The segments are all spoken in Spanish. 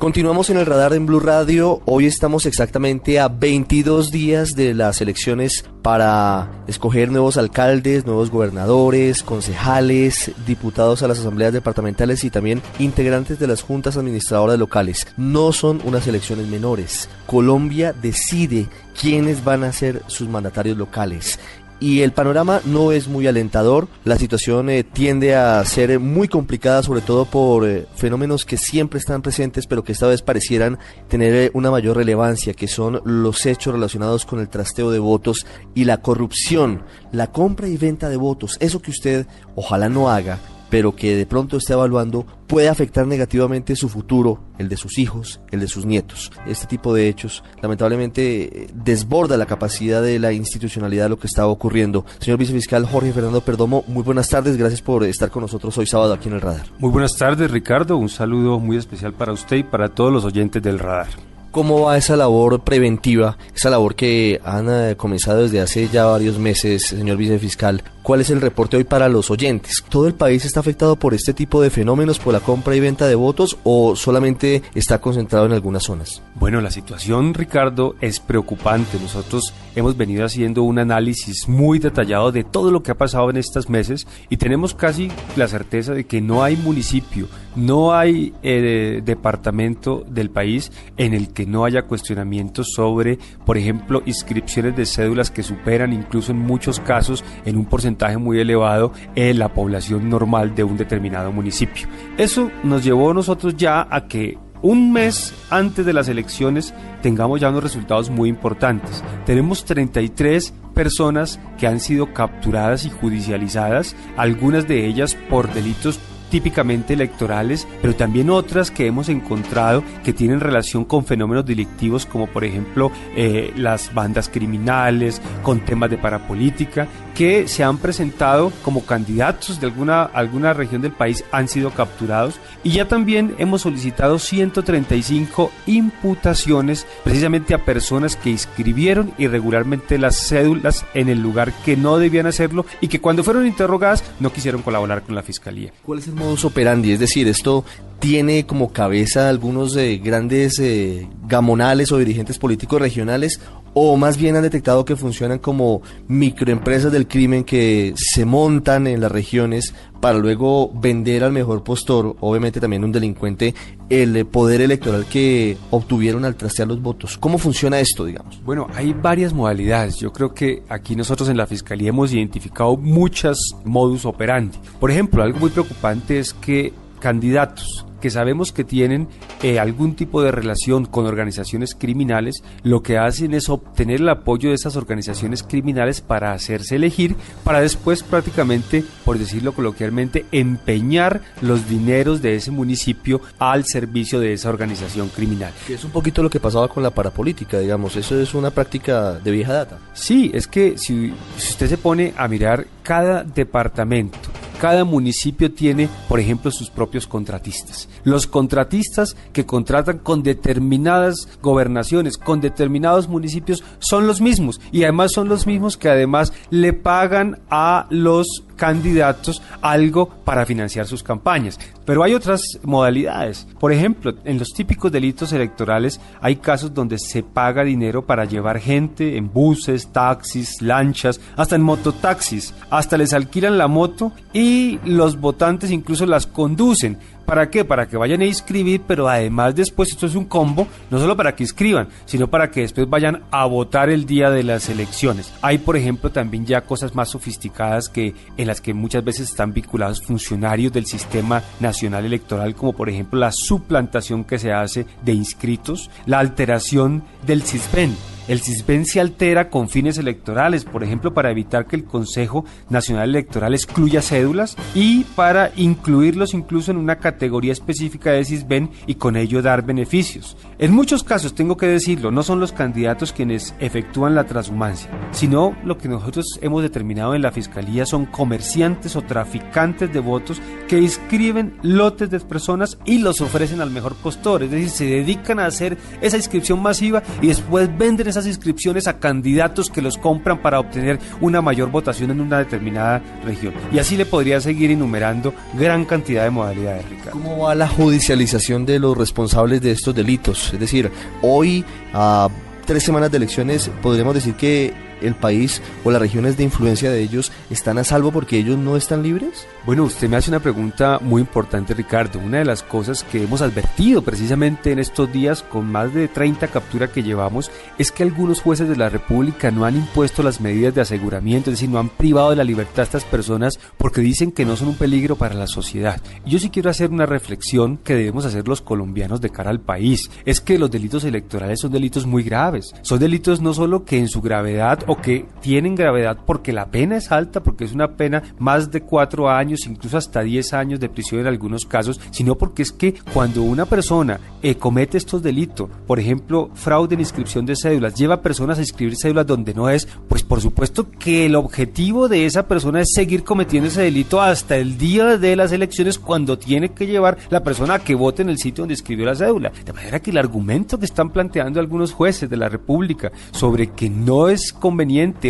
Continuamos en el radar en Blue Radio. Hoy estamos exactamente a 22 días de las elecciones para escoger nuevos alcaldes, nuevos gobernadores, concejales, diputados a las asambleas departamentales y también integrantes de las juntas administradoras locales. No son unas elecciones menores. Colombia decide quiénes van a ser sus mandatarios locales y el panorama no es muy alentador. La situación eh, tiende a ser muy complicada, sobre todo por eh, fenómenos que siempre están presentes, pero que esta vez parecieran tener eh, una mayor relevancia, que son los hechos relacionados con el trasteo de votos y la corrupción, la compra y venta de votos. Eso que usted ojalá no haga pero que de pronto está evaluando puede afectar negativamente su futuro, el de sus hijos, el de sus nietos. Este tipo de hechos lamentablemente desborda la capacidad de la institucionalidad de lo que estaba ocurriendo. Señor vicefiscal Jorge Fernando Perdomo, muy buenas tardes, gracias por estar con nosotros hoy sábado aquí en el radar. Muy buenas tardes Ricardo, un saludo muy especial para usted y para todos los oyentes del radar. ¿Cómo va esa labor preventiva, esa labor que han eh, comenzado desde hace ya varios meses, señor vicefiscal? ¿Cuál es el reporte hoy para los oyentes? ¿Todo el país está afectado por este tipo de fenómenos, por la compra y venta de votos o solamente está concentrado en algunas zonas? Bueno, la situación, Ricardo, es preocupante. Nosotros hemos venido haciendo un análisis muy detallado de todo lo que ha pasado en estos meses y tenemos casi la certeza de que no hay municipio, no hay eh, departamento del país en el que no haya cuestionamientos sobre, por ejemplo, inscripciones de cédulas que superan incluso en muchos casos en un porcentaje muy elevado en la población normal de un determinado municipio. Eso nos llevó a nosotros ya a que un mes antes de las elecciones tengamos ya unos resultados muy importantes. Tenemos 33 personas que han sido capturadas y judicializadas, algunas de ellas por delitos típicamente electorales, pero también otras que hemos encontrado que tienen relación con fenómenos delictivos como por ejemplo eh, las bandas criminales, con temas de parapolítica, que se han presentado como candidatos de alguna, alguna región del país, han sido capturados y ya también hemos solicitado 135 imputaciones precisamente a personas que inscribieron irregularmente las cédulas en el lugar que no debían hacerlo y que cuando fueron interrogadas no quisieron colaborar con la fiscalía. ¿Cuál es el modus operandi? Es decir, esto tiene como cabeza algunos de grandes eh, gamonales o dirigentes políticos regionales o más bien han detectado que funcionan como microempresas del crimen que se montan en las regiones para luego vender al mejor postor, obviamente también un delincuente, el poder electoral que obtuvieron al trastear los votos. ¿Cómo funciona esto, digamos? Bueno, hay varias modalidades. Yo creo que aquí nosotros en la Fiscalía hemos identificado muchas modus operandi. Por ejemplo, algo muy preocupante es que candidatos que sabemos que tienen eh, algún tipo de relación con organizaciones criminales, lo que hacen es obtener el apoyo de esas organizaciones criminales para hacerse elegir, para después prácticamente, por decirlo coloquialmente, empeñar los dineros de ese municipio al servicio de esa organización criminal. Que es un poquito lo que pasaba con la parapolítica, digamos, eso es una práctica de vieja data. Sí, es que si, si usted se pone a mirar cada departamento, cada municipio tiene, por ejemplo, sus propios contratistas. Los contratistas que contratan con determinadas gobernaciones, con determinados municipios, son los mismos y además son los mismos que además le pagan a los candidatos algo para financiar sus campañas. Pero hay otras modalidades. Por ejemplo, en los típicos delitos electorales hay casos donde se paga dinero para llevar gente en buses, taxis, lanchas, hasta en mototaxis. Hasta les alquilan la moto y los votantes incluso las conducen ¿Para qué? Para que vayan a inscribir, pero además después esto es un combo, no solo para que inscriban, sino para que después vayan a votar el día de las elecciones. Hay, por ejemplo, también ya cosas más sofisticadas que en las que muchas veces están vinculados funcionarios del sistema nacional electoral, como por ejemplo la suplantación que se hace de inscritos, la alteración del CISBEN el CISBEN se altera con fines electorales, por ejemplo, para evitar que el Consejo Nacional Electoral excluya cédulas y para incluirlos incluso en una categoría específica de CISBEN y con ello dar beneficios. En muchos casos, tengo que decirlo, no son los candidatos quienes efectúan la transhumancia, sino lo que nosotros hemos determinado en la Fiscalía son comerciantes o traficantes de votos que inscriben lotes de personas y los ofrecen al mejor postor, es decir, se dedican a hacer esa inscripción masiva y después venden esa esas inscripciones a candidatos que los compran para obtener una mayor votación en una determinada región. Y así le podría seguir enumerando gran cantidad de modalidades, Ricardo. ¿Cómo va la judicialización de los responsables de estos delitos? Es decir, hoy, a tres semanas de elecciones, podríamos decir que el país o las regiones de influencia de ellos están a salvo porque ellos no están libres? Bueno, usted me hace una pregunta muy importante, Ricardo. Una de las cosas que hemos advertido precisamente en estos días con más de 30 capturas que llevamos es que algunos jueces de la República no han impuesto las medidas de aseguramiento, es decir, no han privado de la libertad a estas personas porque dicen que no son un peligro para la sociedad. Y yo sí quiero hacer una reflexión que debemos hacer los colombianos de cara al país. Es que los delitos electorales son delitos muy graves. Son delitos no solo que en su gravedad o que tienen gravedad porque la pena es alta, porque es una pena más de cuatro años, incluso hasta diez años de prisión en algunos casos, sino porque es que cuando una persona eh, comete estos delitos, por ejemplo, fraude en inscripción de cédulas, lleva a personas a inscribir cédulas donde no es, pues por supuesto que el objetivo de esa persona es seguir cometiendo ese delito hasta el día de las elecciones cuando tiene que llevar la persona a que vote en el sitio donde escribió la cédula. De manera que el argumento que están planteando algunos jueces de la República sobre que no es conveniente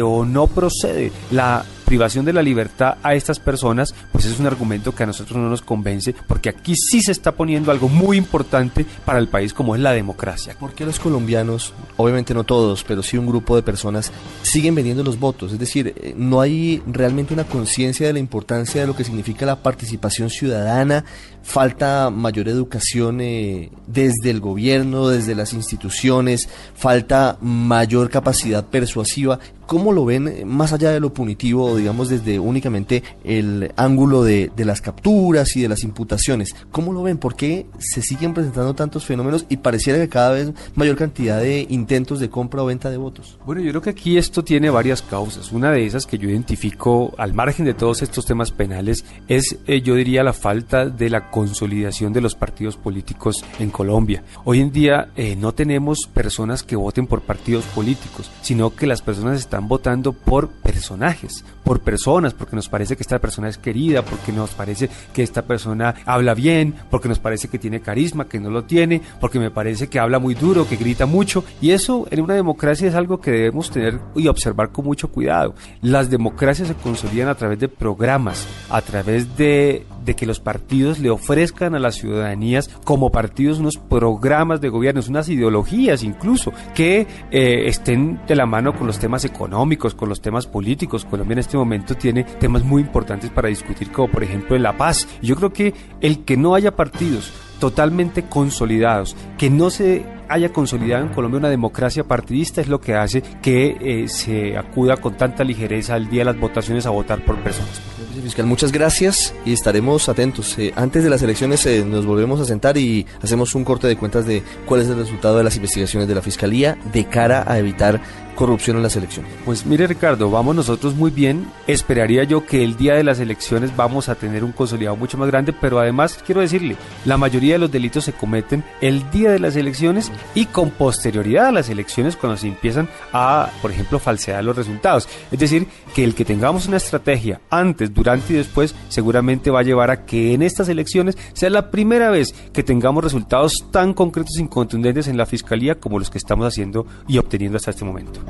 o no procede. La privación de la libertad a estas personas, pues es un argumento que a nosotros no nos convence, porque aquí sí se está poniendo algo muy importante para el país como es la democracia. ¿Por qué los colombianos, obviamente no todos, pero sí un grupo de personas, siguen vendiendo los votos? Es decir, eh, no hay realmente una conciencia de la importancia de lo que significa la participación ciudadana, falta mayor educación eh, desde el gobierno, desde las instituciones, falta mayor capacidad persuasiva. ¿Cómo lo ven eh, más allá de lo punitivo, digamos desde únicamente el ángulo de, las capturas y de las imputaciones? ¿Cómo lo ven? ¿Por qué se siguen presentando tantos fenómenos y pareciera que cada vez mayor cantidad de intentos de compra o venta de votos? Bueno, yo creo que aquí esto tiene varias causas. Una de esas que yo identifico al margen de todos estos temas penales es, eh, yo diría, la falta de la consolidación de los partidos políticos en Colombia. Hoy en día eh, no tenemos personas que voten por partidos políticos, sino que las personas están votando por personajes, por personas, porque nos parece que esta persona es querida, porque nos parece que esta persona habla bien, porque nos parece que tiene carisma, que no lo tiene, porque me parece que habla muy duro, que grita mucho. Y eso en una democracia es algo que debemos tener y observar con mucho cuidado. Las democracias se consolidan a través de programas, a través de, de que los partidos le ofrezcan a las ciudadanías como partidos unos programas de gobierno, unas ideologías incluso, que eh, estén de la mano con los temas económicos económicos, con los temas políticos. Colombia en este momento tiene temas muy importantes para discutir, como por ejemplo la paz. Yo creo que el que no haya partidos totalmente consolidados, que no se haya consolidado en Colombia una democracia partidista es lo que hace que eh, se acuda con tanta ligereza al día de las votaciones a votar por personas. Fiscal, muchas gracias y estaremos atentos. Eh, antes de las elecciones eh, nos volvemos a sentar y hacemos un corte de cuentas de cuál es el resultado de las investigaciones de la Fiscalía de cara a evitar corrupción en las elecciones. Pues mire Ricardo, vamos nosotros muy bien. Esperaría yo que el día de las elecciones vamos a tener un consolidado mucho más grande, pero además quiero decirle, la mayoría de los delitos se cometen el día de las elecciones y con posterioridad a las elecciones cuando se empiezan a, por ejemplo, falsear los resultados. Es decir, que el que tengamos una estrategia antes, durante y después seguramente va a llevar a que en estas elecciones sea la primera vez que tengamos resultados tan concretos y contundentes en la Fiscalía como los que estamos haciendo y obteniendo hasta este momento.